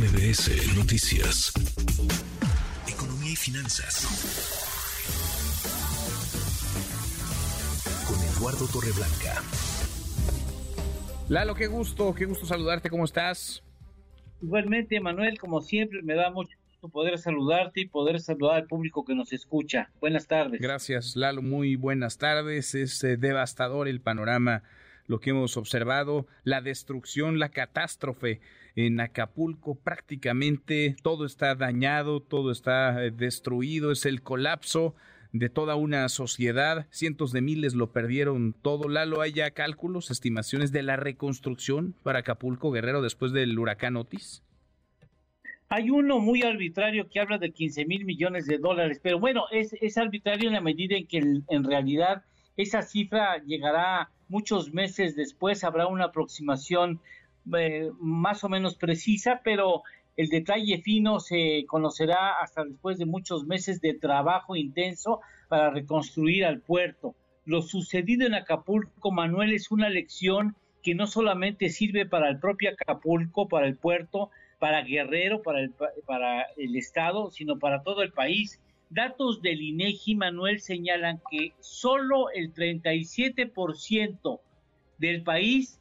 MBS Noticias. Economía y finanzas. Con Eduardo Torreblanca. Lalo, qué gusto, qué gusto saludarte, ¿cómo estás? Igualmente, Manuel, como siempre, me da mucho gusto poder saludarte y poder saludar al público que nos escucha. Buenas tardes. Gracias, Lalo, muy buenas tardes. Es eh, devastador el panorama lo que hemos observado, la destrucción, la catástrofe en Acapulco, prácticamente todo está dañado, todo está eh, destruido, es el colapso de toda una sociedad, cientos de miles lo perdieron todo. Lalo, ¿hay ya cálculos, estimaciones de la reconstrucción para Acapulco, Guerrero, después del huracán Otis? Hay uno muy arbitrario que habla de 15 mil millones de dólares, pero bueno, es, es arbitrario en la medida en que en realidad esa cifra llegará muchos meses después, habrá una aproximación eh, más o menos precisa, pero el detalle fino se conocerá hasta después de muchos meses de trabajo intenso para reconstruir al puerto. Lo sucedido en Acapulco, Manuel, es una lección que no solamente sirve para el propio Acapulco, para el puerto, para Guerrero, para el, para el Estado, sino para todo el país. Datos del INEGI, Manuel, señalan que solo el 37% del país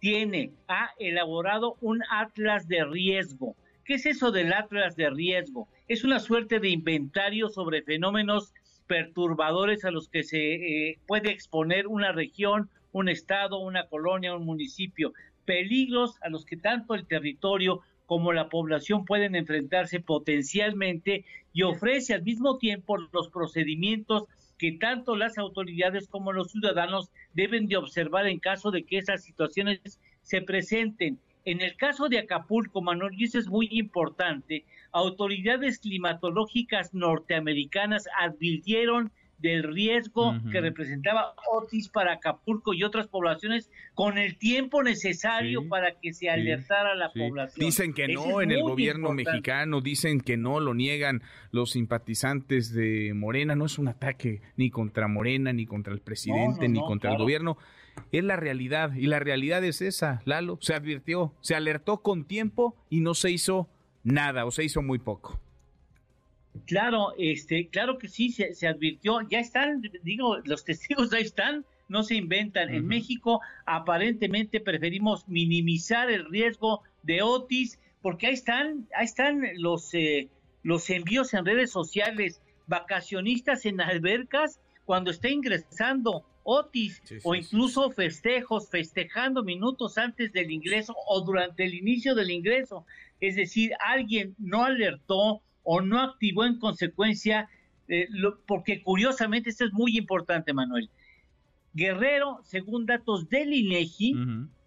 tiene, ha elaborado un atlas de riesgo. ¿Qué es eso del atlas de riesgo? Es una suerte de inventario sobre fenómenos perturbadores a los que se eh, puede exponer una región, un estado, una colonia, un municipio, peligros a los que tanto el territorio como la población pueden enfrentarse potencialmente y ofrece al mismo tiempo los procedimientos que tanto las autoridades como los ciudadanos deben de observar en caso de que esas situaciones se presenten. En el caso de Acapulco, Manuel, y eso es muy importante, autoridades climatológicas norteamericanas advirtieron del riesgo que representaba Otis para Acapulco y otras poblaciones con el tiempo necesario para que se alertara a la población. Dicen que no en el gobierno mexicano, dicen que no, lo niegan los simpatizantes de Morena, no es un ataque ni contra Morena, ni contra el presidente, ni contra el gobierno. Es la realidad y la realidad es esa, Lalo, se advirtió, se alertó con tiempo y no se hizo nada o se hizo muy poco. Claro, este, claro que sí, se, advirtió, ya están, digo, los testigos ahí están, no se inventan. En México aparentemente preferimos minimizar el riesgo de Otis, porque ahí están, ahí están los, eh, los envíos en redes sociales, vacacionistas en albercas cuando está ingresando Otis o incluso festejos, festejando minutos antes del ingreso o durante el inicio del ingreso. Es decir, alguien no alertó o no activó en consecuencia, eh, porque curiosamente esto es muy importante, Manuel. Guerrero, según datos del INEGI,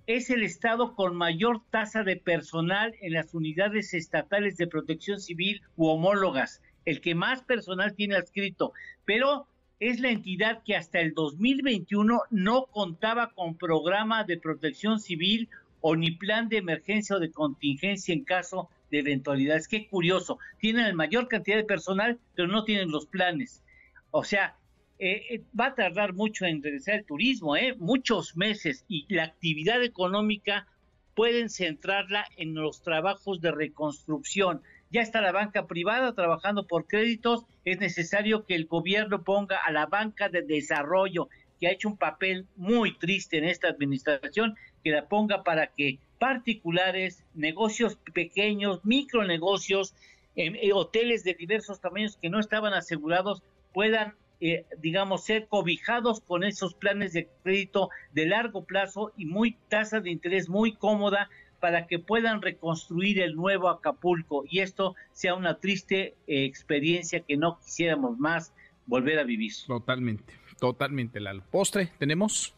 es el estado con mayor tasa de personal en las unidades estatales de protección civil u homólogas, el que más personal tiene adscrito, pero es la entidad que hasta el 2021 no contaba con programa de protección civil o ni plan de emergencia o de contingencia en caso de eventualidades. Qué curioso, tienen la mayor cantidad de personal, pero no tienen los planes. O sea, eh, eh, va a tardar mucho en regresar el turismo, ¿eh? muchos meses, y la actividad económica pueden centrarla en los trabajos de reconstrucción. Ya está la banca privada trabajando por créditos, es necesario que el gobierno ponga a la banca de desarrollo, que ha hecho un papel muy triste en esta administración, que la ponga para que particulares, negocios pequeños, micronegocios, eh, hoteles de diversos tamaños que no estaban asegurados puedan, eh, digamos, ser cobijados con esos planes de crédito de largo plazo y muy tasa de interés muy cómoda para que puedan reconstruir el nuevo Acapulco y esto sea una triste eh, experiencia que no quisiéramos más volver a vivir. Totalmente, totalmente, Lalo. Postre, ¿tenemos?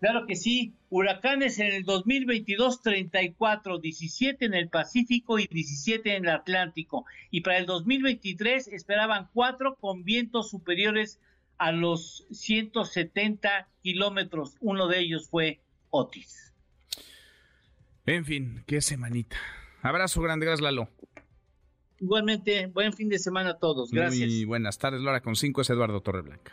Claro que sí. Huracanes en el 2022, 34, 17 en el Pacífico y 17 en el Atlántico. Y para el 2023 esperaban cuatro con vientos superiores a los 170 kilómetros. Uno de ellos fue Otis. En fin, qué semanita. Abrazo grande, gracias Lalo. Igualmente, buen fin de semana a todos. Gracias. Muy buenas tardes, Laura con 5 es Eduardo Torreblanca